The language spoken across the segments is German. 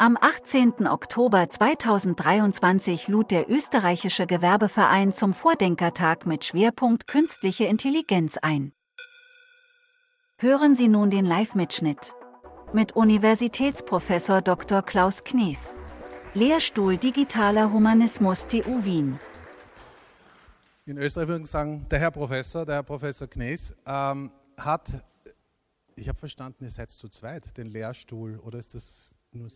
Am 18. Oktober 2023 lud der österreichische Gewerbeverein zum Vordenkertag mit Schwerpunkt künstliche Intelligenz ein. Hören Sie nun den Live-Mitschnitt. Mit Universitätsprofessor Dr. Klaus Knies. Lehrstuhl Digitaler Humanismus TU Wien. In Österreich würde ich sagen, der Herr Professor, der Herr Professor Knies, ähm, hat ich habe verstanden, ihr seid zu zweit, den Lehrstuhl, oder ist das nur.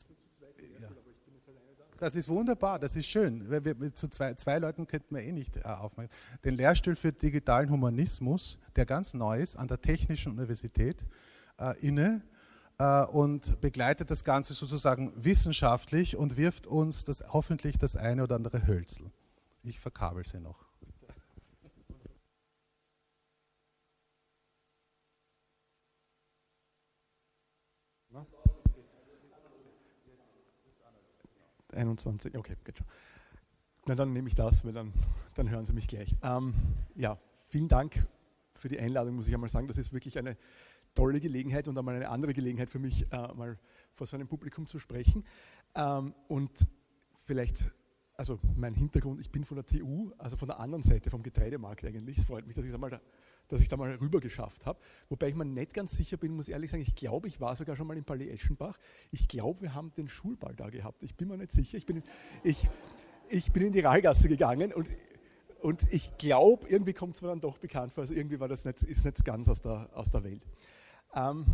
Das ist wunderbar, das ist schön. Wir, zu zwei, zwei Leuten könnten wir eh nicht äh, aufmachen. Den Lehrstuhl für digitalen Humanismus, der ganz neu ist, an der Technischen Universität äh, inne äh, und begleitet das Ganze sozusagen wissenschaftlich und wirft uns das, hoffentlich das eine oder andere Hölzel. Ich verkabel sie noch. 21, okay, geht schon. Na, dann nehme ich das, weil dann, dann hören Sie mich gleich. Ähm, ja, vielen Dank für die Einladung, muss ich einmal sagen. Das ist wirklich eine tolle Gelegenheit und einmal eine andere Gelegenheit für mich, äh, mal vor so einem Publikum zu sprechen. Ähm, und vielleicht, also mein Hintergrund, ich bin von der TU, also von der anderen Seite vom Getreidemarkt eigentlich. Es freut mich, dass ich einmal da dass ich da mal rüber geschafft habe. Wobei ich mir nicht ganz sicher bin, muss ehrlich sagen, ich glaube, ich war sogar schon mal in Palais Eschenbach. Ich glaube, wir haben den Schulball da gehabt. Ich bin mir nicht sicher. Ich bin in, ich, ich bin in die Rahlgasse gegangen und, und ich glaube, irgendwie kommt es mir dann doch bekannt vor. Also irgendwie war das nicht, ist nicht ganz aus der, aus der Welt. Ähm,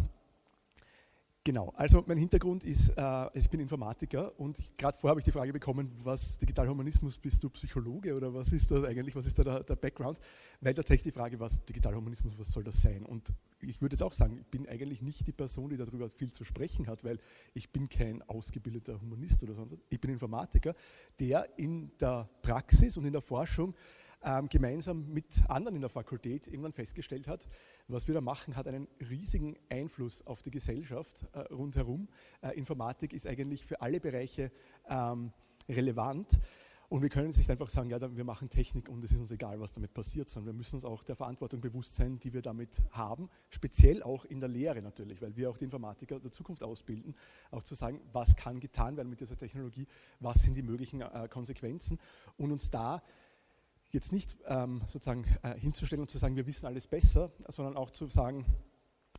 Genau, also mein Hintergrund ist, äh, ich bin Informatiker und gerade vorher habe ich die Frage bekommen, was Digitalhumanismus, bist du Psychologe oder was ist das eigentlich, was ist da der, der Background? Weil tatsächlich die Frage, was Digitalhumanismus, was soll das sein? Und ich würde jetzt auch sagen, ich bin eigentlich nicht die Person, die darüber viel zu sprechen hat, weil ich bin kein ausgebildeter Humanist oder so, ich bin Informatiker, der in der Praxis und in der Forschung ähm, gemeinsam mit anderen in der Fakultät irgendwann festgestellt hat, was wir da machen, hat einen riesigen Einfluss auf die Gesellschaft äh, rundherum. Äh, Informatik ist eigentlich für alle Bereiche ähm, relevant. Und wir können nicht einfach sagen, ja, wir machen Technik und es ist uns egal, was damit passiert, sondern wir müssen uns auch der Verantwortung bewusst sein, die wir damit haben, speziell auch in der Lehre natürlich, weil wir auch die Informatiker der Zukunft ausbilden, auch zu sagen, was kann getan werden mit dieser Technologie, was sind die möglichen äh, Konsequenzen und uns da jetzt nicht ähm, sozusagen äh, hinzustellen und zu sagen, wir wissen alles besser, sondern auch zu sagen,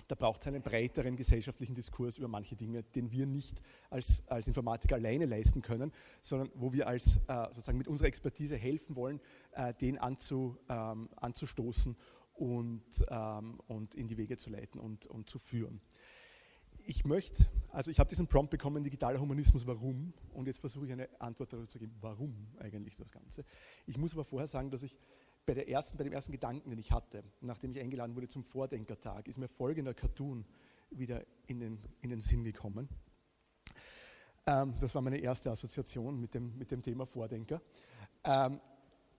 da braucht es einen breiteren gesellschaftlichen Diskurs über manche Dinge, den wir nicht als, als Informatiker alleine leisten können, sondern wo wir als, äh, sozusagen mit unserer Expertise helfen wollen, äh, den anzu, ähm, anzustoßen und, ähm, und in die Wege zu leiten und, und zu führen ich möchte, also ich habe diesen Prompt bekommen, digitaler Humanismus, warum? Und jetzt versuche ich eine Antwort darüber zu geben, warum eigentlich das Ganze. Ich muss aber vorher sagen, dass ich bei, der ersten, bei dem ersten Gedanken, den ich hatte, nachdem ich eingeladen wurde zum Vordenkertag, ist mir folgender Cartoon wieder in den, in den Sinn gekommen. Ähm, das war meine erste Assoziation mit dem, mit dem Thema Vordenker. Ähm,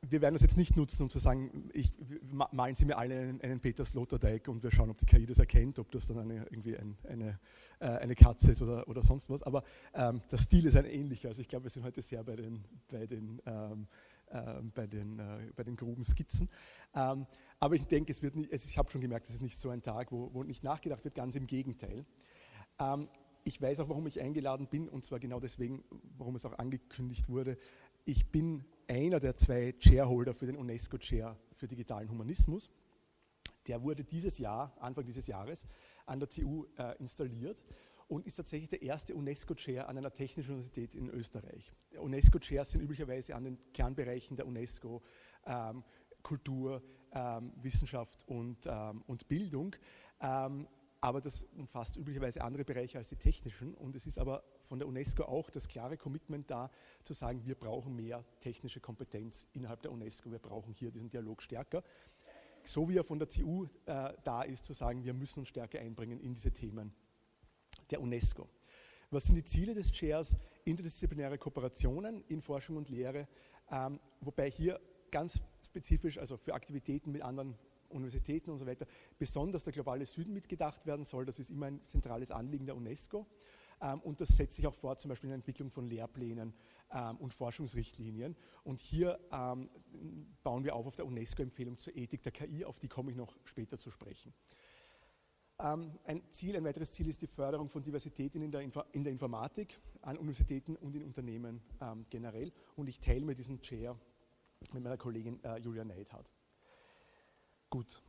wir werden das jetzt nicht nutzen, um zu sagen, ich, malen Sie mir alle einen, einen Peter Sloterdijk und wir schauen, ob die KI das erkennt, ob das dann eine, irgendwie ein, eine, äh, eine Katze ist oder, oder sonst was. Aber ähm, der Stil ist ein ähnlicher. Also ich glaube, wir sind heute sehr bei den, bei den, ähm, äh, bei den, äh, bei den groben Skizzen. Ähm, aber ich denke, es wird nicht, ich habe schon gemerkt, es ist nicht so ein Tag, wo, wo nicht nachgedacht wird, ganz im Gegenteil. Ähm, ich weiß auch, warum ich eingeladen bin und zwar genau deswegen, warum es auch angekündigt wurde. Ich bin einer der zwei Chairholder für den UNESCO Chair für digitalen Humanismus. Der wurde dieses Jahr, Anfang dieses Jahres, an der TU äh, installiert und ist tatsächlich der erste UNESCO-Chair an einer technischen Universität in Österreich. UNESCO-Chairs sind üblicherweise an den Kernbereichen der UNESCO ähm, Kultur, ähm, Wissenschaft und, ähm, und Bildung. Ähm, aber das umfasst üblicherweise andere Bereiche als die technischen. Und es ist aber von der UNESCO auch das klare Commitment da, zu sagen, wir brauchen mehr technische Kompetenz innerhalb der UNESCO, wir brauchen hier diesen Dialog stärker. So wie er von der TU äh, da ist, zu sagen, wir müssen uns stärker einbringen in diese Themen der UNESCO. Was sind die Ziele des Chairs? Interdisziplinäre Kooperationen in Forschung und Lehre, ähm, wobei hier ganz spezifisch, also für Aktivitäten mit anderen Universitäten und so weiter, besonders der globale Süden mitgedacht werden soll. Das ist immer ein zentrales Anliegen der UNESCO. Ähm, und das setzt sich auch fort, zum Beispiel in der Entwicklung von Lehrplänen ähm, und Forschungsrichtlinien. Und hier ähm, bauen wir auf auf der UNESCO-Empfehlung zur Ethik der KI, auf die komme ich noch später zu sprechen. Ein Ziel, ein weiteres Ziel ist die Förderung von Diversität in der, in der Informatik an Universitäten und in Unternehmen generell. Und ich teile mir diesen Chair mit meiner Kollegin äh, Julia Neidhardt. Gut,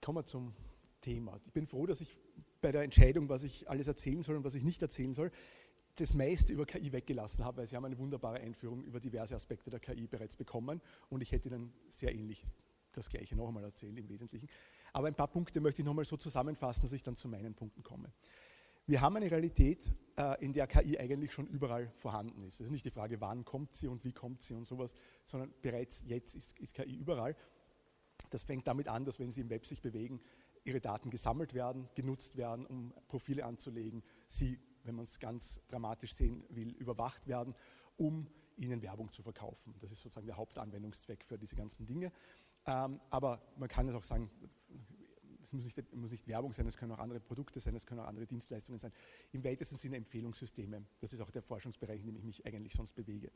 kommen wir zum Thema. Ich bin froh, dass ich bei der Entscheidung, was ich alles erzählen soll und was ich nicht erzählen soll, das meiste über KI weggelassen habe, weil Sie haben eine wunderbare Einführung über diverse Aspekte der KI bereits bekommen und ich hätte Ihnen sehr ähnlich das Gleiche noch einmal erzählen im Wesentlichen. Aber ein paar Punkte möchte ich noch einmal so zusammenfassen, dass ich dann zu meinen Punkten komme. Wir haben eine Realität, äh, in der KI eigentlich schon überall vorhanden ist. Es ist nicht die Frage, wann kommt sie und wie kommt sie und sowas, sondern bereits jetzt ist, ist KI überall. Das fängt damit an, dass wenn Sie im Web sich bewegen, Ihre Daten gesammelt werden, genutzt werden, um Profile anzulegen, Sie, wenn man es ganz dramatisch sehen will, überwacht werden, um Ihnen Werbung zu verkaufen. Das ist sozusagen der Hauptanwendungszweck für diese ganzen Dinge. Ähm, aber man kann es auch sagen, es muss nicht, muss nicht, Werbung sein, es können auch andere Produkte sein, es können auch andere Dienstleistungen sein. Im weitesten Sinne Empfehlungssysteme. Das ist auch der Forschungsbereich, in dem ich mich eigentlich sonst bewege.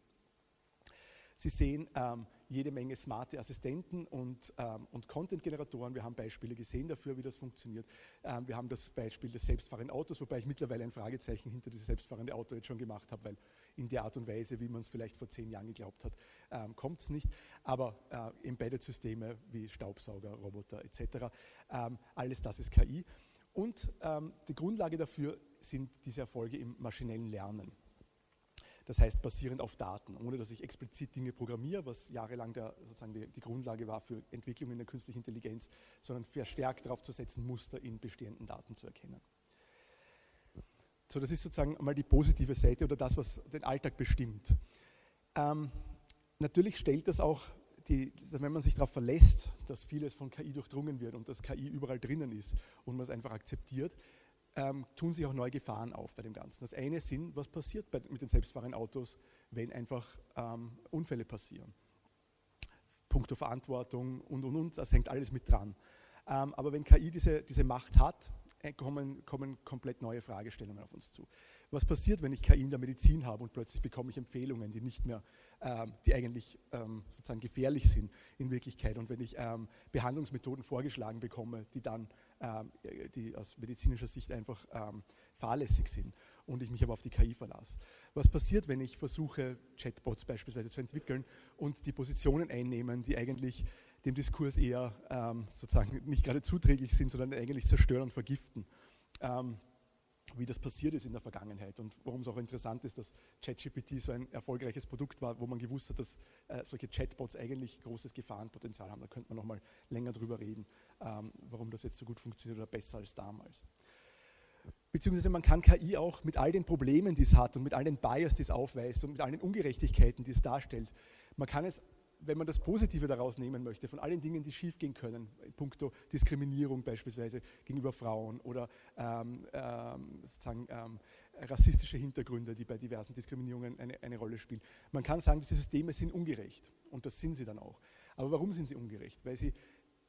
Sie sehen ähm, jede Menge smarte Assistenten und, ähm, und Content-Generatoren. Wir haben Beispiele gesehen dafür, wie das funktioniert. Ähm, wir haben das Beispiel des selbstfahrenden Autos, wobei ich mittlerweile ein Fragezeichen hinter dieses selbstfahrende Auto jetzt schon gemacht habe, weil in der Art und Weise, wie man es vielleicht vor zehn Jahren geglaubt hat, ähm, kommt es nicht. Aber äh, Embedded-Systeme wie Staubsauger, Roboter etc., ähm, alles das ist KI. Und ähm, die Grundlage dafür sind diese Erfolge im maschinellen Lernen. Das heißt basierend auf Daten, ohne dass ich explizit Dinge programmiere, was jahrelang der, sozusagen die, die Grundlage war für Entwicklung in der künstlichen Intelligenz, sondern verstärkt darauf zu setzen, Muster in bestehenden Daten zu erkennen. So, das ist sozusagen mal die positive Seite oder das, was den Alltag bestimmt. Ähm, natürlich stellt das auch, die, wenn man sich darauf verlässt, dass vieles von KI durchdrungen wird und dass KI überall drinnen ist und man es einfach akzeptiert, ähm, tun sich auch neue Gefahren auf bei dem Ganzen. Das eine sind, was passiert bei, mit den selbstfahrenden Autos, wenn einfach ähm, Unfälle passieren. Punkto Verantwortung und, und, und, das hängt alles mit dran. Ähm, aber wenn KI diese, diese Macht hat, äh, kommen, kommen komplett neue Fragestellungen auf uns zu. Was passiert, wenn ich KI in der Medizin habe und plötzlich bekomme ich Empfehlungen, die nicht mehr, ähm, die eigentlich ähm, sozusagen gefährlich sind in Wirklichkeit und wenn ich ähm, Behandlungsmethoden vorgeschlagen bekomme, die dann die aus medizinischer Sicht einfach ähm, fahrlässig sind und ich mich aber auf die KI verlasse. Was passiert, wenn ich versuche, Chatbots beispielsweise zu entwickeln und die Positionen einnehmen, die eigentlich dem Diskurs eher ähm, sozusagen nicht gerade zuträglich sind, sondern eigentlich zerstören und vergiften. Wie das passiert ist in der Vergangenheit und warum es auch interessant ist, dass ChatGPT so ein erfolgreiches Produkt war, wo man gewusst hat, dass äh, solche Chatbots eigentlich großes Gefahrenpotenzial haben. Da könnte man noch mal länger drüber reden, ähm, warum das jetzt so gut funktioniert oder besser als damals. Beziehungsweise man kann KI auch mit all den Problemen, die es hat und mit all den Bias, die es aufweist und mit all den Ungerechtigkeiten, die es darstellt, man kann es wenn man das Positive daraus nehmen möchte, von allen Dingen, die schiefgehen können, in puncto Diskriminierung beispielsweise gegenüber Frauen oder ähm, ähm, sozusagen ähm, rassistische Hintergründe, die bei diversen Diskriminierungen eine, eine Rolle spielen. Man kann sagen, diese Systeme sind ungerecht und das sind sie dann auch. Aber warum sind sie ungerecht? Weil sie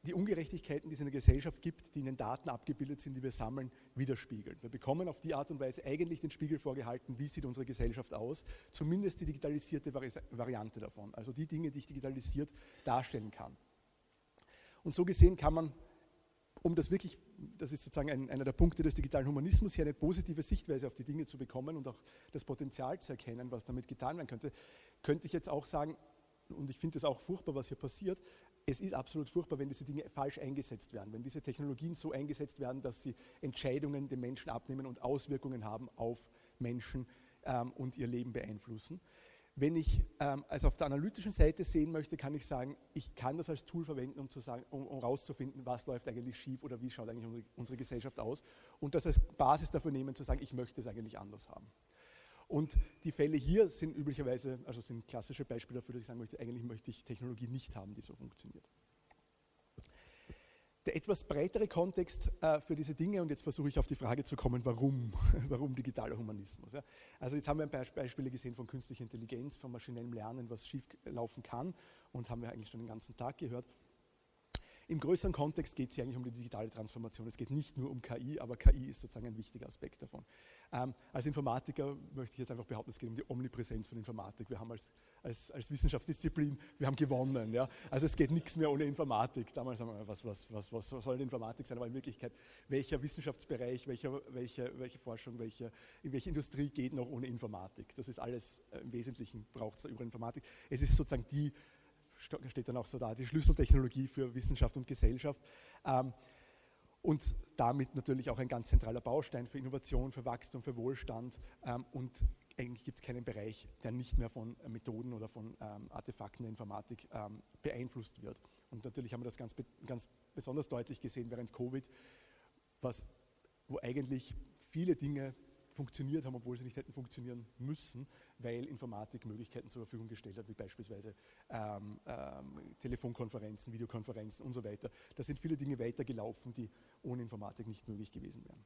die Ungerechtigkeiten, die es in der Gesellschaft gibt, die in den Daten abgebildet sind, die wir sammeln, widerspiegeln. Wir bekommen auf die Art und Weise eigentlich den Spiegel vorgehalten, wie sieht unsere Gesellschaft aus, zumindest die digitalisierte Variante davon, also die Dinge, die ich digitalisiert darstellen kann. Und so gesehen kann man, um das wirklich, das ist sozusagen ein, einer der Punkte des digitalen Humanismus, hier eine positive Sichtweise auf die Dinge zu bekommen und auch das Potenzial zu erkennen, was damit getan werden könnte, könnte ich jetzt auch sagen, und ich finde es auch furchtbar, was hier passiert, es ist absolut furchtbar, wenn diese Dinge falsch eingesetzt werden, wenn diese Technologien so eingesetzt werden, dass sie Entscheidungen den Menschen abnehmen und Auswirkungen haben auf Menschen ähm, und ihr Leben beeinflussen. Wenn ich ähm, also auf der analytischen Seite sehen möchte, kann ich sagen, ich kann das als Tool verwenden, um, zu sagen, um, um rauszufinden, was läuft eigentlich schief oder wie schaut eigentlich unsere, unsere Gesellschaft aus und das als Basis dafür nehmen, zu sagen, ich möchte es eigentlich anders haben. Und die Fälle hier sind üblicherweise, also sind klassische Beispiele dafür, dass ich sagen möchte, eigentlich möchte ich Technologie nicht haben, die so funktioniert. Der etwas breitere Kontext äh, für diese Dinge, und jetzt versuche ich auf die Frage zu kommen, warum, warum digitaler Humanismus. Ja? Also jetzt haben wir Beispiele gesehen von künstlicher Intelligenz, von maschinellem Lernen, was schief laufen kann, und haben wir eigentlich schon den ganzen Tag gehört. Im größeren Kontext geht es hier eigentlich um die digitale Transformation. Es geht nicht nur um KI, aber KI ist sozusagen ein wichtiger Aspekt davon. Ähm, als Informatiker möchte ich jetzt einfach behaupten, es geht um die Omnipräsenz von Informatik. Wir haben als, als, als Wissenschaftsdisziplin, wir haben gewonnen. Ja? Also es geht nichts mehr ohne Informatik. Damals haben wir, was, was, was, was soll die Informatik sein? Aber in Wirklichkeit, welcher Wissenschaftsbereich, welcher, welche, welche Forschung, welche, in welche Industrie geht noch ohne Informatik? Das ist alles, äh, im Wesentlichen braucht es über Informatik. Es ist sozusagen die steht dann auch so da, die Schlüsseltechnologie für Wissenschaft und Gesellschaft. Ähm, und damit natürlich auch ein ganz zentraler Baustein für Innovation, für Wachstum, für Wohlstand. Ähm, und eigentlich gibt es keinen Bereich, der nicht mehr von Methoden oder von ähm, Artefakten der Informatik beeinflusst wird. Und natürlich haben wir das ganz, ganz besonders deutlich gesehen während Covid, was, wo eigentlich viele Dinge funktioniert haben, obwohl sie nicht hätten funktionieren müssen, weil Informatik Möglichkeiten zur Verfügung gestellt hat, wie beispielsweise ähm, ähm, Telefonkonferenzen, Videokonferenzen und so weiter. Da sind viele Dinge weitergelaufen, die ohne Informatik nicht möglich gewesen wären.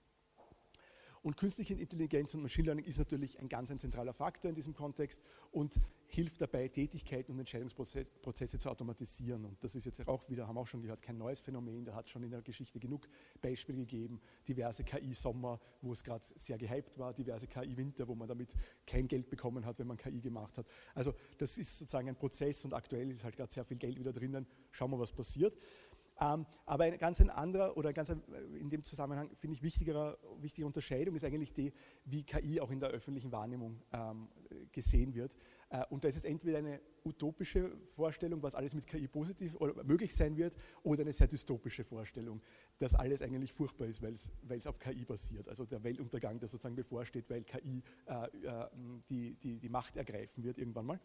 Und künstliche Intelligenz und Machine Learning ist natürlich ein ganz ein zentraler Faktor in diesem Kontext und hilft dabei, Tätigkeiten und Entscheidungsprozesse zu automatisieren. Und das ist jetzt auch wieder, haben auch schon gehört, kein neues Phänomen. Da hat es schon in der Geschichte genug Beispiele gegeben. Diverse KI-Sommer, wo es gerade sehr gehypt war, diverse KI-Winter, wo man damit kein Geld bekommen hat, wenn man KI gemacht hat. Also das ist sozusagen ein Prozess und aktuell ist halt gerade sehr viel Geld wieder drinnen. Schauen wir, was passiert. Ähm, aber ein ganz ein anderer oder ganz ein, in dem Zusammenhang finde ich wichtigere, wichtige Unterscheidung ist eigentlich die, wie KI auch in der öffentlichen Wahrnehmung ähm, gesehen wird. Äh, und da ist es entweder eine utopische Vorstellung, was alles mit KI positiv möglich sein wird, oder eine sehr dystopische Vorstellung, dass alles eigentlich furchtbar ist, weil es auf KI basiert. Also der Weltuntergang, der sozusagen bevorsteht, weil KI äh, äh, die, die, die Macht ergreifen wird irgendwann mal.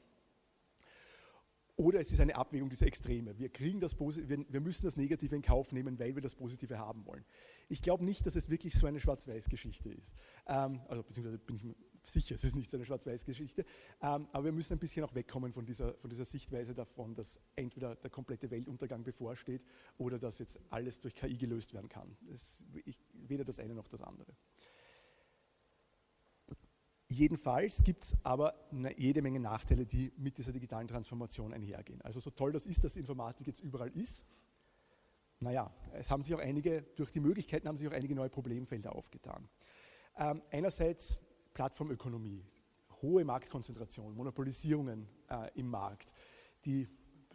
Oder es ist eine Abwägung dieser Extreme. Wir, kriegen das wir müssen das Negative in Kauf nehmen, weil wir das Positive haben wollen. Ich glaube nicht, dass es wirklich so eine Schwarz-Weiß-Geschichte ist. Ähm, also beziehungsweise bin ich sicher, es ist nicht so eine Schwarz-Weiß-Geschichte. Ähm, aber wir müssen ein bisschen auch wegkommen von dieser, von dieser Sichtweise davon, dass entweder der komplette Weltuntergang bevorsteht oder dass jetzt alles durch KI gelöst werden kann. Das, ich, weder das eine noch das andere. Jedenfalls gibt es aber jede Menge Nachteile, die mit dieser digitalen Transformation einhergehen. Also so toll das ist, dass Informatik jetzt überall ist, naja, es haben sich auch einige, durch die Möglichkeiten haben sich auch einige neue Problemfelder aufgetan. Ähm, einerseits Plattformökonomie, hohe Marktkonzentration, Monopolisierungen äh, im Markt, die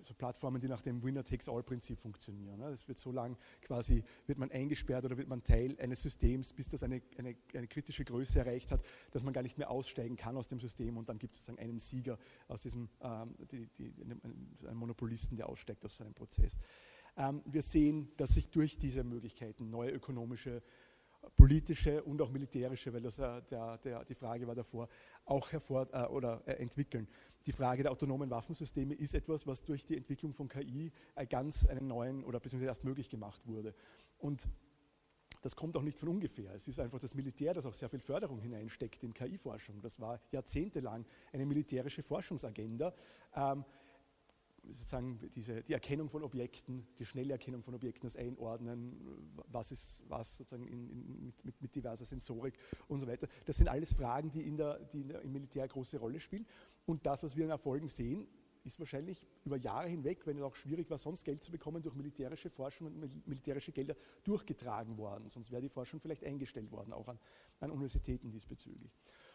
so Plattformen, die nach dem Winner-Takes-All-Prinzip funktionieren. Es ne? wird so lange quasi, wird man eingesperrt oder wird man Teil eines Systems, bis das eine, eine, eine, kritische Größe erreicht hat, dass man gar nicht mehr aussteigen kann aus dem System und dann gibt es sozusagen einen Sieger aus diesem, ähm, die, die, einen Monopolisten, der aussteigt aus seinem Prozess. Ähm, wir sehen, dass sich durch diese Möglichkeiten neue ökonomische politische und auch militärische, weil das äh, der, der, die Frage war davor, auch hervor äh, oder äh, entwickeln. Die Frage der autonomen Waffensysteme ist etwas, was durch die Entwicklung von KI äh, ganz einen neuen oder beziehungsweise erst möglich gemacht wurde. Und das kommt auch nicht von ungefähr. Es ist einfach das Militär, das auch sehr viel Förderung hineinsteckt in KI-Forschung. Das war jahrzehntelang eine militärische Forschungsagenda. Ähm, sozusagen diese, die Erkennung von Objekten, die schnelle Erkennung von Objekten, das Einordnen, was ist was sozusagen in, in, mit, mit, mit, diverser Sensorik und so weiter. Das sind alles Fragen, die, in der, die in der, im Militär eine große Rolle spielen. Und das, was wir in Erfolgen sehen, ist wahrscheinlich über Jahre hinweg, wenn es auch schwierig war, sonst Geld zu bekommen, durch militärische Forschung und militärische Gelder durchgetragen worden. Sonst wäre die Forschung vielleicht eingestellt worden, auch an, an Universitäten diesbezüglich.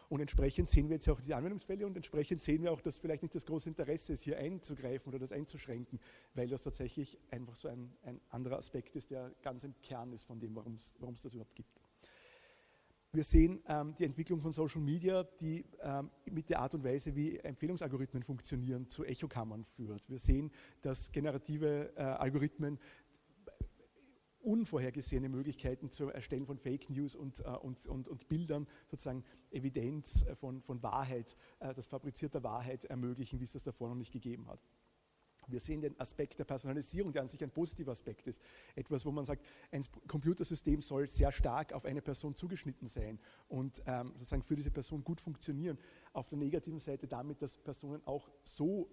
Und entsprechend sehen wir jetzt auch diese Anwendungsfälle und entsprechend sehen wir auch, dass vielleicht nicht das große Interesse ist, hier einzugreifen oder das einzuschränken, weil das tatsächlich einfach so ein, ein anderer Aspekt ist, der ganz im Kern ist von dem, warum es das überhaupt gibt. Wir sehen ähm, die Entwicklung von Social Media, die ähm, mit der Art und Weise, wie Empfehlungsalgorithmen funktionieren, zu Echokammern führt. Wir sehen, dass generative äh, Algorithmen unvorhergesehene Möglichkeiten zum Erstellen von Fake News und, äh, und, und, und Bildern, sozusagen Evidenz äh, von, von Wahrheit, äh, das fabrizierte Wahrheit ermöglichen, wie es das davor noch nicht gegeben hat. Wir sehen den Aspekt der Personalisierung, der an sich ein positiver Aspekt ist. Etwas, wo man sagt, ein Computersystem soll sehr stark auf eine Person zugeschnitten sein und ähm, sozusagen für diese Person gut funktionieren. Auf der negativen Seite damit, dass Personen auch so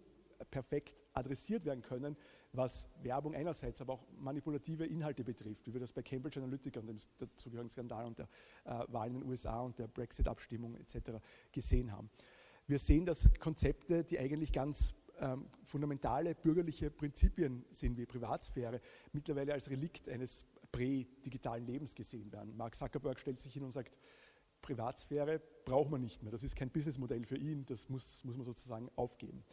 perfekt adressiert werden können, was Werbung einerseits, aber auch manipulative Inhalte betrifft, wie wir das bei Cambridge Analytica und dem dazugehörigen Skandal und der äh, Wahl in den USA und der Brexit-Abstimmung etc. gesehen haben. Wir sehen, dass Konzepte, die eigentlich ganz ähm, fundamentale bürgerliche Prinzipien sind wie Privatsphäre mittlerweile als Relikt eines prä-digitalen Lebens gesehen werden. Mark Zuckerberg stellt sich hin und sagt, Privatsphäre braucht man nicht mehr. Das ist kein Businessmodell für ihn, das muss, muss man sozusagen aufgeben.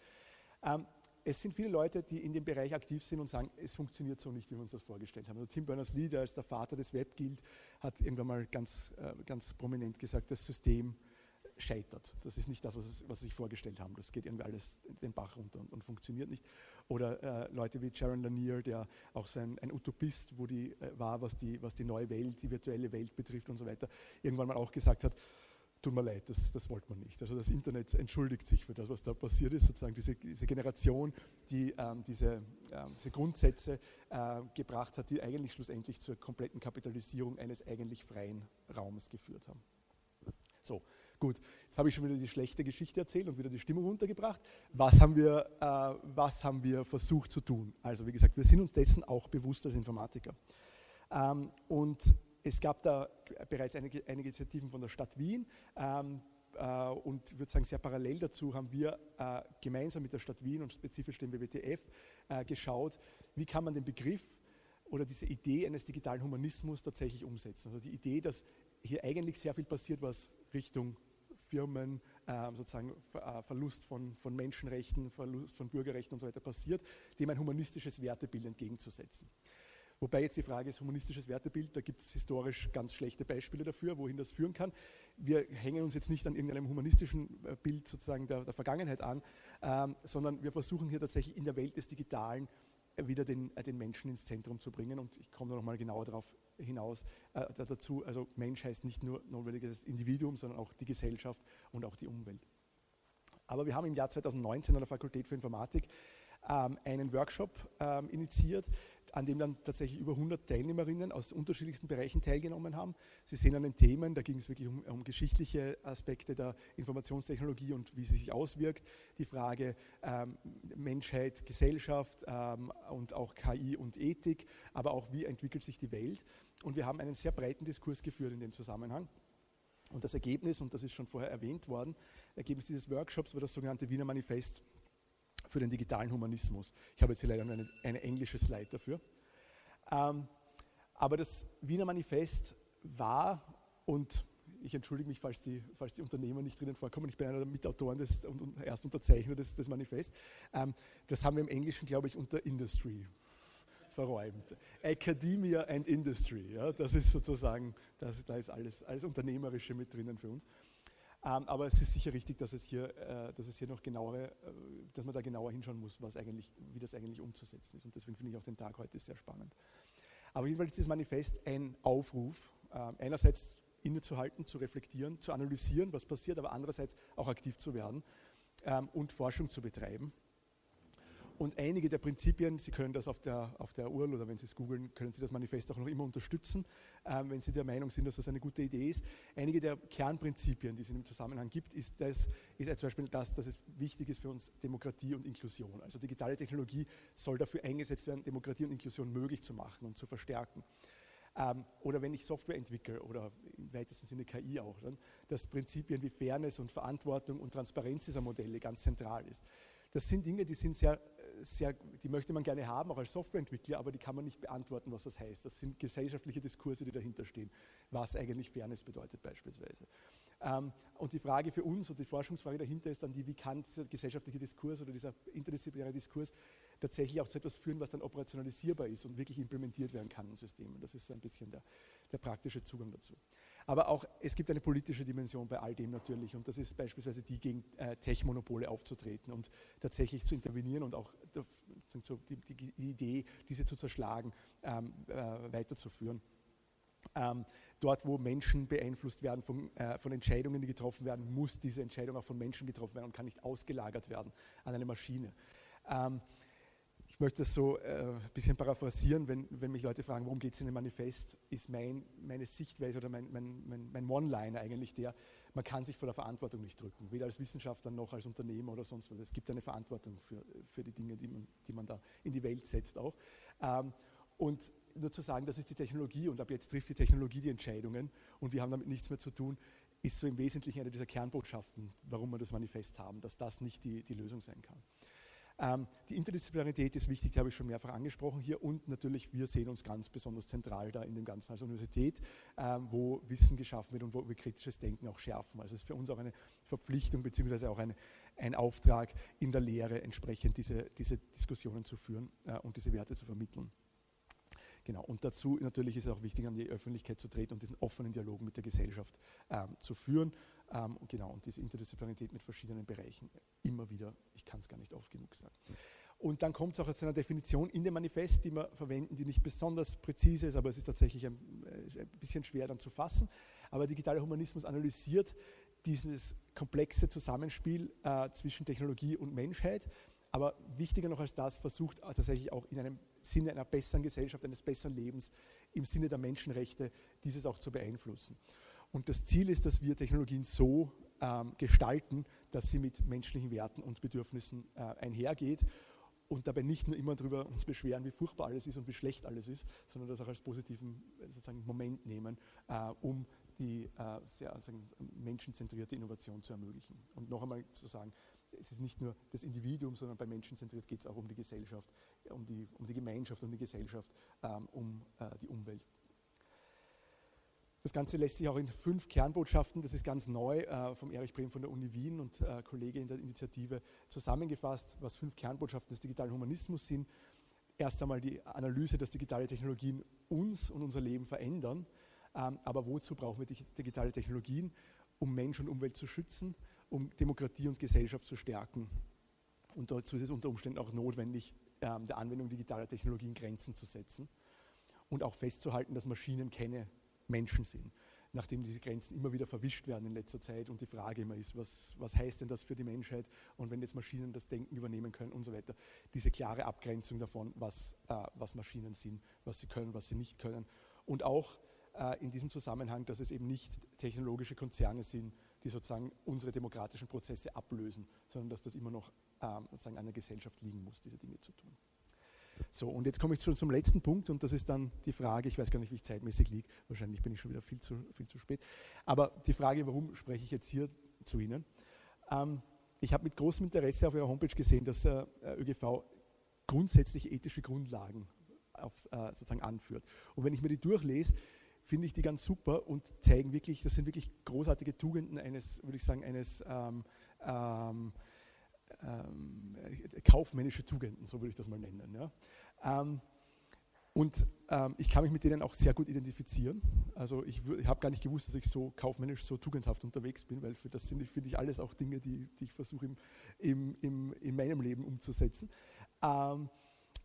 Ähm, es sind viele Leute, die in dem Bereich aktiv sind und sagen, es funktioniert so nicht, wie wir uns das vorgestellt haben. Also Tim Berners-Lee, der als der Vater des Web gilt, hat irgendwann mal ganz, äh, ganz prominent gesagt, das System scheitert. Das ist nicht das, was, es, was sie sich vorgestellt haben. Das geht irgendwie alles den Bach runter und, und funktioniert nicht. Oder äh, Leute wie Jaron Lanier, der auch so ein, ein Utopist wo die, äh, war, was die, was die neue Welt, die virtuelle Welt betrifft und so weiter, irgendwann mal auch gesagt hat, tut mir leid, das, das wollte man nicht. Also das Internet entschuldigt sich für das, was da passiert ist, sozusagen diese, diese Generation, die ähm, diese, ähm, diese, Grundsätze äh, gebracht hat, die eigentlich schlussendlich zur kompletten Kapitalisierung eines eigentlich freien Raumes geführt haben. So, gut, jetzt habe ich schon wieder die schlechte Geschichte erzählt und wieder die Stimmung runtergebracht. Was haben wir, äh, was haben wir versucht zu tun? Also wie gesagt, wir sind uns dessen auch bewusst als Informatiker. Ähm, und es gab da bereits einige, einige Initiativen von der Stadt Wien ähm, äh, und ich würde sagen, sehr parallel dazu haben wir äh, gemeinsam mit der Stadt Wien und spezifisch dem WWTF äh, geschaut, wie kann man den Begriff oder diese Idee eines digitalen Humanismus tatsächlich umsetzen. Also die Idee, dass hier eigentlich sehr viel passiert, was Richtung Firmen, äh, sozusagen äh, Verlust von, von Menschenrechten, Verlust von Bürgerrechten und so weiter passiert, dem ein humanistisches Wertebild entgegenzusetzen. Wobei jetzt die Frage ist, humanistisches Wertebild, da gibt es historisch ganz schlechte Beispiele dafür, wohin das führen kann. Wir hängen uns jetzt nicht an irgendeinem humanistischen äh, Bild sozusagen der, der Vergangenheit an, ähm, sondern wir versuchen hier tatsächlich in der Welt des Digitalen wieder den, äh, den Menschen ins Zentrum zu bringen. Und ich komme da nochmal genauer darauf hinaus äh, dazu. Also Mensch heißt nicht nur notwendig das Individuum, sondern auch die Gesellschaft und auch die Umwelt. Aber wir haben im Jahr 2019 an der Fakultät für Informatik ähm, einen Workshop ähm, initiiert, an dem dann tatsächlich über 100 Teilnehmerinnen aus unterschiedlichsten Bereichen teilgenommen haben. Sie sehen an den Themen, da ging es wirklich um, um, geschichtliche Aspekte der Informationstechnologie und wie sie sich auswirkt, die Frage ähm, Menschheit, Gesellschaft ähm, und auch KI und Ethik, aber auch wie entwickelt sich die Welt. Und wir haben einen sehr breiten Diskurs geführt in dem Zusammenhang. Und das Ergebnis, und das ist schon vorher erwähnt worden, Ergebnis dieses Workshops war das sogenannte Wiener Manifest für den digitalen Humanismus. Ich habe jetzt hier leider eine, eine englische Slide dafür. Ähm, aber das Wiener Manifest war, und ich entschuldige mich, falls die, falls die Unternehmer nicht drinnen vorkommen, ich bin einer der Mitautoren des, und, und Erstunterzeichner des, des Manifest, ähm, das haben wir im Englischen, glaube ich, unter Industry verräumt. Academia and Industry, ja, das ist sozusagen, das, da ist alles, alles Unternehmerische mit drinnen für uns. Ähm, aber es ist sicher richtig, dass es hier, äh, dass es hier noch genauere, äh, dass man da genauer hinschauen muss, was eigentlich, wie das eigentlich umzusetzen ist. Und deswegen finde ich auch den Tag heute sehr spannend. Aber jedenfalls ist das Manifest ein Aufruf, äh, einerseits innezuhalten, zu reflektieren, zu analysieren, was passiert, aber andererseits auch aktiv zu werden ähm, und Forschung zu betreiben. Und einige der Prinzipien, Sie können das auf der, auf der URL oder wenn Sie es googeln, können Sie das Manifest auch noch immer unterstützen, ähm, wenn Sie der Meinung sind, dass das eine gute Idee ist. Einige der Kernprinzipien, die es in dem Zusammenhang gibt, ist, das, ist zum Beispiel das, dass es wichtig ist für uns Demokratie und Inklusion. Also digitale Technologie soll dafür eingesetzt werden, Demokratie und Inklusion möglich zu machen und zu verstärken. Ähm, oder wenn ich Software entwickle oder im weitesten Sinne KI auch, dann, dass Prinzipien wie Fairness und Verantwortung und Transparenz dieser Modelle ganz zentral ist. Das sind Dinge, die sind sehr sehr, die möchte man gerne haben, auch als Softwareentwickler, aber die kann man nicht beantworten, was das heißt. Das sind gesellschaftliche Diskurse, die dahinter stehen, was eigentlich Fairness bedeutet beispielsweise. Ähm, und die Frage für uns und die Forschungsfrage dahinter ist dann die, wie kann dieser gesellschaftliche Diskurs oder dieser interdisziplinäre Diskurs tatsächlich auch zu etwas führen, was dann operationalisierbar ist und wirklich implementiert werden kann in Systemen. Das ist so ein bisschen der, der praktische Zugang dazu. Aber auch es gibt eine politische Dimension bei all dem natürlich und das ist beispielsweise die, gegen äh, Tech-Monopole aufzutreten und tatsächlich zu intervenieren und auch die, die, Idee, diese zu zerschlagen, ähm, äh, weiterzuführen. Ähm, dort, wo Menschen beeinflusst werden von, äh, von, Entscheidungen, die getroffen werden, muss diese Entscheidung auch von Menschen getroffen werden und kann nicht ausgelagert werden an eine Maschine. Ähm, ich möchte das so äh, ein bisschen paraphrasieren, wenn, wenn mich Leute fragen, worum geht es in dem Manifest, ist mein, meine Sichtweise oder mein, mein, mein, One-Liner eigentlich der, man kann sich vor der Verantwortung nicht drücken, weder als Wissenschaftler noch als Unternehmer oder sonst was. Es gibt eine Verantwortung für, für die Dinge, die man, die man da in die Welt setzt auch. Ähm, und nur zu sagen, das ist die Technologie und ab jetzt trifft die Technologie die Entscheidungen und wir haben damit nichts mehr zu tun, ist so im Wesentlichen eine dieser Kernbotschaften, warum wir das Manifest haben, dass das nicht die, die Lösung sein kann. Ähm, die Interdisziplinarität ist wichtig, die habe ich schon mehrfach angesprochen hier und natürlich wir sehen uns ganz besonders zentral da in dem Ganzen als Universität, ähm, wo Wissen geschaffen wird und wo wir kritisches Denken auch schärfen. Also es ist für uns auch eine Verpflichtung beziehungsweise auch eine, ein Auftrag in der Lehre entsprechend diese, diese Diskussionen zu führen äh, und diese Werte zu vermitteln. Genau, und dazu natürlich ist es auch wichtig, an die Öffentlichkeit zu treten und diesen offenen Dialog mit der Gesellschaft ähm, zu führen. Ähm, genau, und diese Interdisziplinarität mit verschiedenen Bereichen immer wieder, ich kann es gar nicht oft genug sagen. Und dann kommt es auch zu einer Definition in dem Manifest, die wir verwenden, die nicht besonders präzise ist, aber es ist tatsächlich ein, äh, ein bisschen schwer dann zu fassen. Aber digitaler Humanismus analysiert dieses komplexe Zusammenspiel äh, zwischen Technologie und Menschheit aber wichtiger noch als das, versucht tatsächlich auch in einem Sinne einer besseren Gesellschaft, eines besseren Lebens, im Sinne der Menschenrechte, dieses auch zu beeinflussen. Und das Ziel ist, dass wir Technologien so ähm, gestalten, dass sie mit menschlichen Werten und Bedürfnissen äh, einhergeht und dabei nicht nur immer darüber uns beschweren, wie furchtbar alles ist und wie schlecht alles ist, sondern das auch als positiven sozusagen Moment nehmen, äh, um die äh, sehr also menschenzentrierte Innovation zu ermöglichen. Und noch einmal zu sagen, es ist nicht nur das Individuum, sondern bei Menschen zentriert geht es auch um die Gesellschaft, um die, um die Gemeinschaft, um die Gesellschaft, ähm, um äh, die Umwelt. Das Ganze lässt sich auch in fünf Kernbotschaften, das ist ganz neu, äh, vom Erich Brehm von der Uni Wien und äh, Kollege in der Initiative zusammengefasst, was fünf Kernbotschaften des digitalen Humanismus sind. Erst einmal die Analyse, dass digitale Technologien uns und unser Leben verändern. Ähm, aber wozu brauchen wir digitale Technologien? Um Mensch und Umwelt zu schützen, um Demokratie und Gesellschaft zu stärken. Und dazu ist es unter Umständen auch notwendig, ähm, der Anwendung digitaler Technologien Grenzen zu setzen und auch festzuhalten, dass Maschinen keine Menschen sind. Nachdem diese Grenzen immer wieder verwischt werden in letzter Zeit und die Frage immer ist, was, was heißt denn das für die Menschheit und wenn jetzt Maschinen das Denken übernehmen können und so weiter. Diese klare Abgrenzung davon, was, äh, was Maschinen sind, was sie können, was sie nicht können. Und auch in diesem Zusammenhang, dass es eben nicht technologische Konzerne sind, die sozusagen unsere demokratischen Prozesse ablösen, sondern dass das immer noch ähm, sozusagen an der Gesellschaft liegen muss, diese Dinge zu tun. So, und jetzt komme ich schon zum letzten Punkt und das ist dann die Frage, ich weiß gar nicht, wie ich zeitmäßig liege, wahrscheinlich bin ich schon wieder viel zu, viel zu spät, aber die Frage, warum spreche ich jetzt hier zu Ihnen? Ähm, ich habe mit großem Interesse auf Ihrer Homepage gesehen, dass äh, ÖGV grundsätzlich ethische Grundlagen auf, äh, sozusagen anführt. Und wenn ich mir die durchlese, finde ich die ganz super und zeigen wirklich, das sind wirklich großartige Tugenden eines, würde ich sagen, eines ähm, ähm, ähm, kaufmännische Tugenden, so würde ich das mal nennen. Ja. Ähm, und ähm, ich kann mich mit denen auch sehr gut identifizieren. Also ich, ich habe gar nicht gewusst, dass ich so kaufmännisch, so tugendhaft unterwegs bin, weil für das sind, finde ich, alles auch Dinge, die, die ich versuche im, im, im, in meinem Leben umzusetzen. Ähm,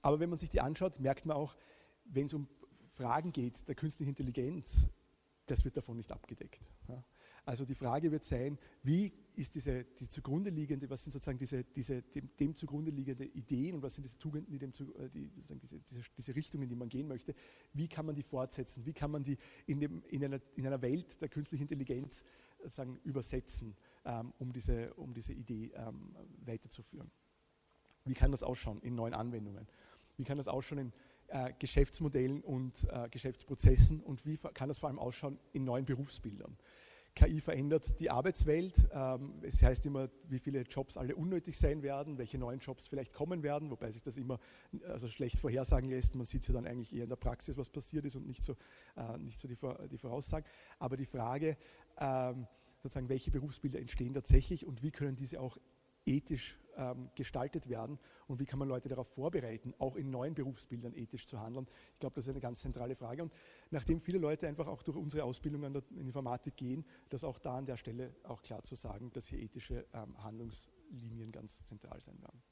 aber wenn man sich die anschaut, merkt man auch, wenn es um Fragen geht der künstlichen Intelligenz, das wird davon nicht abgedeckt. Also die Frage wird sein, wie ist diese die zugrunde liegende, was sind sozusagen diese, diese dem, dem zugrunde liegende Ideen und was sind diese Tugenden, die dem, äh, die, diese, diese, diese Richtungen, die man gehen möchte, wie kann man die fortsetzen, wie kann man die in, dem, in, einer, in einer Welt der künstlichen Intelligenz sozusagen übersetzen, ähm, um, diese, um diese Idee ähm, weiterzuführen. Wie kann das ausschauen in neuen Anwendungen? Wie kann das ausschauen in äh, Geschäftsmodellen und äh, Geschäftsprozessen und wie kann das vor allem ausschauen in neuen Berufsbildern. KI verändert die Arbeitswelt. Ähm, es heißt immer, wie viele Jobs alle unnötig sein werden, welche neuen Jobs vielleicht kommen werden, wobei sich das immer also schlecht vorhersagen lässt. Man sieht es ja dann eigentlich eher in der Praxis, was passiert ist und nicht so, äh, nicht so die, die Voraussagen. Aber die Frage, ähm, sozusagen, welche Berufsbilder entstehen tatsächlich und wie können diese auch ethisch ähm, gestaltet werden und wie kann man Leute darauf vorbereiten, auch in neuen Berufsbildern ethisch zu handeln. Ich glaube, das ist eine ganz zentrale Frage. Und nachdem viele Leute einfach auch durch unsere Ausbildung an der Informatik gehen, dass auch da an der Stelle auch klar zu sagen, dass hier ethische ähm, Handlungslinien ganz zentral sein werden.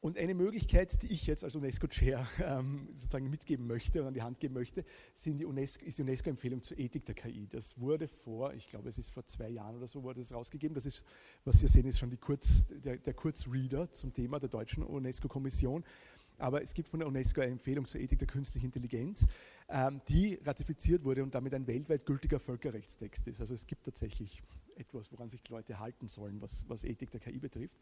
Und eine Möglichkeit, die ich jetzt als UNESCO-Chair ähm, sozusagen mitgeben möchte oder an die Hand geben möchte, die UNESCO, ist die UNESCO-Empfehlung zur Ethik der KI. Das wurde vor, ich glaube, es ist vor zwei Jahren oder so, wurde es rausgegeben. Das ist, was Sie sehen, ist schon Kurz, der, der Kurzreader zum Thema der deutschen UNESCO-Kommission. Aber es gibt von der UNESCO eine Empfehlung zur Ethik der künstlichen Intelligenz, ähm, die ratifiziert wurde und damit ein weltweit gültiger Völkerrechtstext ist. Also es gibt tatsächlich etwas, woran sich die Leute halten sollen, was, was Ethik der KI betrifft.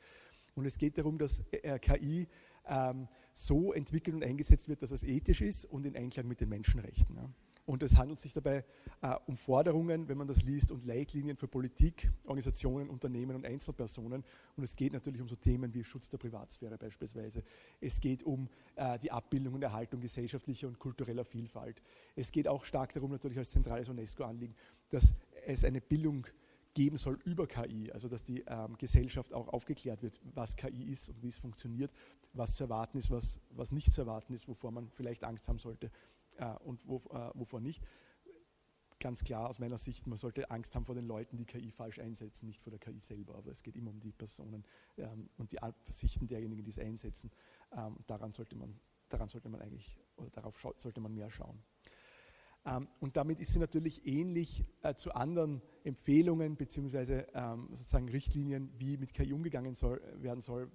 Und es geht darum, dass äh, KI ähm, so entwickelt und eingesetzt wird, dass es ethisch ist und in Einklang mit den Menschenrechten. Und es handelt sich dabei äh, um Forderungen, wenn man das liest, und Leitlinien für Politik, Organisationen, Unternehmen und Einzelpersonen. Und es geht natürlich um so Themen wie Schutz der Privatsphäre beispielsweise. Es geht um äh, die Abbildung und Erhaltung gesellschaftlicher und kultureller Vielfalt. Es geht auch stark darum, natürlich als zentrales UNESCO-Anliegen, dass es eine Bildung geben soll über KI, also dass die ähm, Gesellschaft auch aufgeklärt wird, was KI ist und wie es funktioniert, was zu erwarten ist, was, was nicht zu erwarten ist, wovor man vielleicht Angst haben sollte äh, und wo, äh, wovor nicht. Ganz klar aus meiner Sicht, man sollte Angst haben vor den Leuten, die KI falsch einsetzen, nicht vor der KI selber, aber es geht immer um die Personen ähm, und die Absichten derjenigen, die es einsetzen. Ähm, daran sollte man, daran sollte man eigentlich, oder darauf sollte man mehr schauen. Ähm, und damit ist sie natürlich ähnlich äh, zu anderen Empfehlungen bzw. Ähm, sozusagen Richtlinien, wie mit KI umgegangen soll, werden soll,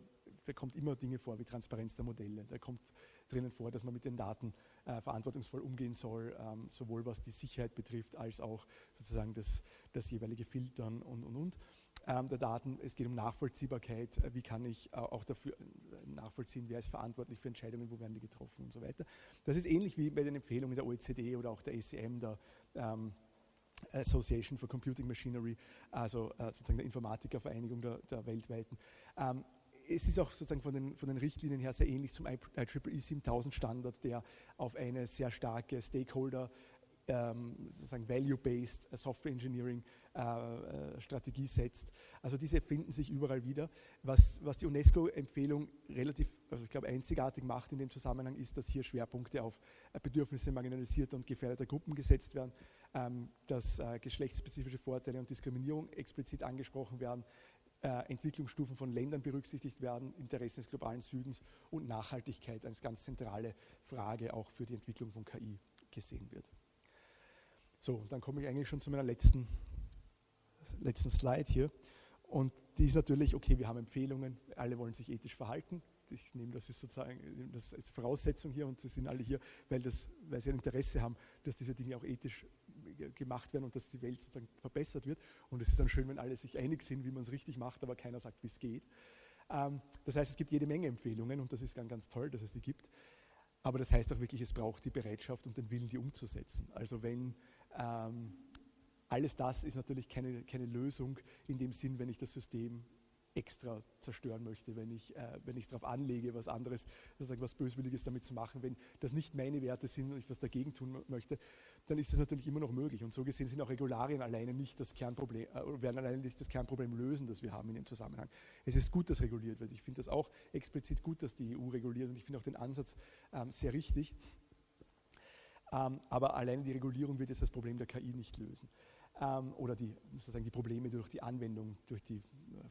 da kommt immer Dinge vor wie Transparenz der Modelle. Da kommt drinnen vor, dass man mit den Daten äh, verantwortungsvoll umgehen soll, ähm, sowohl was die Sicherheit betrifft, als auch sozusagen das, das jeweilige Filtern und, und, und ähm, der Daten. Es geht um Nachvollziehbarkeit. Äh, wie kann ich äh, auch dafür äh, nachvollziehen, wer ist verantwortlich für Entscheidungen, wo werden die getroffen und so weiter. Das ist ähnlich wie bei den Empfehlungen der OECD oder auch der ACM, der ähm, Association for Computing Machinery, also äh, sozusagen der Informatikervereinigung der, der weltweiten. Ähm, es ist auch sozusagen von den, von den Richtlinien her sehr ähnlich zum IEEE 7000 Standard, der auf eine sehr starke Stakeholder ähm, sozusagen Value-Based Software Engineering äh, äh, Strategie setzt. Also diese finden sich überall wieder. Was, was die UNESCO-Empfehlung relativ, also ich glaube, einzigartig macht in dem Zusammenhang, ist, dass hier Schwerpunkte auf Bedürfnisse marginalisierter und gefährdeter Gruppen gesetzt werden, ähm, dass äh, geschlechtsspezifische Vorteile und Diskriminierung explizit angesprochen werden, äh, Entwicklungsstufen von Ländern berücksichtigt werden, Interessen des globalen Südens und Nachhaltigkeit als ganz zentrale Frage auch für die Entwicklung von KI gesehen wird. So, dann komme ich eigentlich schon zu meiner letzten, letzten Slide hier. Und die ist natürlich, okay, wir haben Empfehlungen, alle wollen sich ethisch verhalten. Ich nehme das ist sozusagen das ist Voraussetzung hier und sie sind alle hier, weil, das, weil sie ein Interesse haben, dass diese Dinge auch ethisch gemacht werden und dass die Welt sozusagen verbessert wird. Und es ist dann schön, wenn alle sich einig sind, wie man es richtig macht, aber keiner sagt, wie es geht. Ähm, das heißt, es gibt jede Menge Empfehlungen und das ist ganz, ganz toll, dass es die gibt. Aber das heißt auch wirklich, es braucht die Bereitschaft und den Willen, die umzusetzen. Also wenn ähm, alles das ist natürlich keine, keine Lösung in dem Sinn, wenn ich das System extra zerstören möchte, wenn ich äh, darauf anlege, was anderes, was Böswilliges damit zu machen. Wenn das nicht meine Werte sind und ich was dagegen tun möchte, dann ist das natürlich immer noch möglich. Und so gesehen sind auch Regularien alleine nicht das Kernproblem, äh, werden alleine nicht das Kernproblem lösen, das wir haben in dem Zusammenhang. Es ist gut, dass reguliert wird. Ich finde das auch explizit gut, dass die EU reguliert und ich finde auch den Ansatz ähm, sehr richtig. Ähm, aber alleine die Regulierung wird jetzt das Problem der KI nicht lösen ähm, oder die, sozusagen die Probleme durch die Anwendung, durch die äh,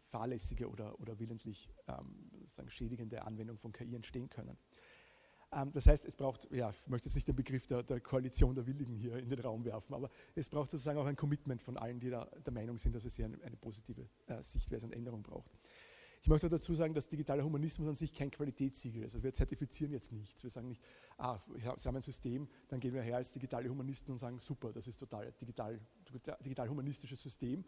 fahrlässige oder, oder willentlich ähm, sozusagen schädigende Anwendung von KI entstehen können. Das heißt, es braucht, ja, ich möchte jetzt nicht den Begriff der, der, Koalition der Willigen hier in den Raum werfen, aber es braucht sozusagen auch ein Commitment von allen, die da der Meinung sind, dass es hier eine, eine positive äh, Sichtweise und Änderung braucht. Ich möchte dazu sagen, dass digitaler Humanismus an sich kein Qualitätssiegel ist. Also wir zertifizieren jetzt nichts. Wir sagen nicht, ah, Sie haben ein System, dann gehen wir her als digitale Humanisten und sagen, super, das ist total digital, digital humanistisches System,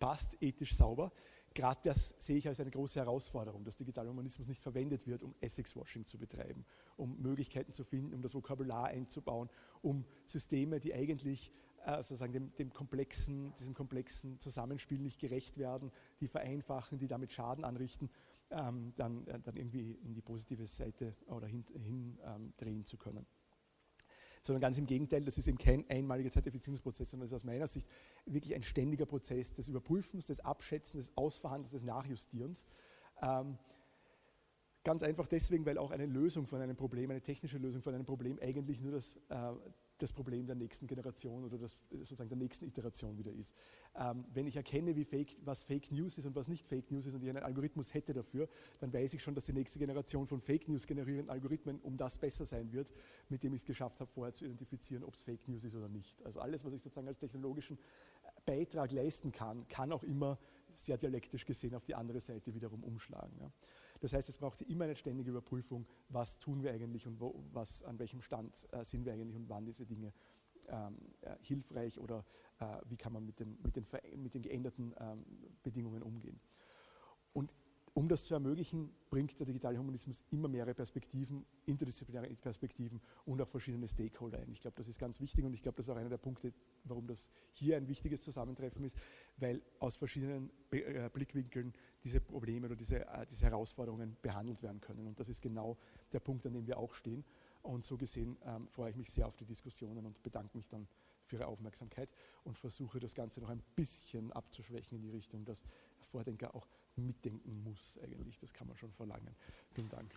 passt ethisch sauber. Gerade das sehe ich als eine große Herausforderung, dass digitaler Humanismus nicht verwendet wird, um Ethics-Washing zu betreiben, um Möglichkeiten zu finden, um das Vokabular einzubauen, um Systeme, die eigentlich äh, sozusagen dem, dem, komplexen, diesem komplexen Zusammenspiel nicht gerecht werden, die vereinfachen, die damit Schaden anrichten, ähm, dann, äh, dann irgendwie in die positive Seite oder hin, hin ähm, zu können. Sondern ganz im Gegenteil, das ist eben kein einmaliger Zertifizierungsprozess, sondern das ist aus meiner Sicht wirklich ein ständiger Prozess des Überprüfens, des Abschätzens, des Ausverhandelns, des Nachjustierens. Ähm, Ganz einfach deswegen, weil auch eine Lösung von einem Problem, eine technische Lösung von einem Problem eigentlich nur das, äh, das Problem der nächsten Generation oder das, sozusagen der nächsten Iteration wieder ist. Ähm, wenn ich erkenne, wie Fake, was Fake News ist und was nicht Fake News ist und ich einen Algorithmus hätte dafür, dann weiß ich schon, dass die nächste Generation von Fake News generierenden Algorithmen um das besser sein wird, mit dem ich es geschafft habe, vorher zu identifizieren, ob es Fake News ist oder nicht. Also alles, was ich sozusagen als technologischen Beitrag leisten kann, kann auch immer sehr dialektisch gesehen auf die andere Seite wiederum umschlagen. Ja. Das heißt, es braucht immer eine ständige Überprüfung, was tun wir eigentlich und wo, was, an welchem Stand äh, sind wir eigentlich und wann diese Dinge ähm, äh, hilfreich oder äh, wie kann man mit den, mit den, mit den geänderten ähm, Bedingungen umgehen. Und um das zu ermöglichen, bringt der digitale Humanismus immer mehrere Perspektiven, interdisziplinäre Perspektiven und auch verschiedene Stakeholder ein. Ich glaube, das ist ganz wichtig und ich glaube, das ist auch einer der Punkte, warum das hier ein wichtiges Zusammentreffen ist, weil aus verschiedenen äh, Blickwinkeln diese Probleme oder diese, äh, diese Herausforderungen behandelt werden können. Und das ist genau der Punkt, an dem wir auch stehen. Und so gesehen ähm, freue ich mich sehr auf die Diskussionen und bedanke mich dann für Ihre Aufmerksamkeit und versuche das Ganze noch ein bisschen abzuschwächen in die Richtung, dass Vordenker auch mitdenken muss eigentlich. Das kann man schon verlangen. Vielen Dank.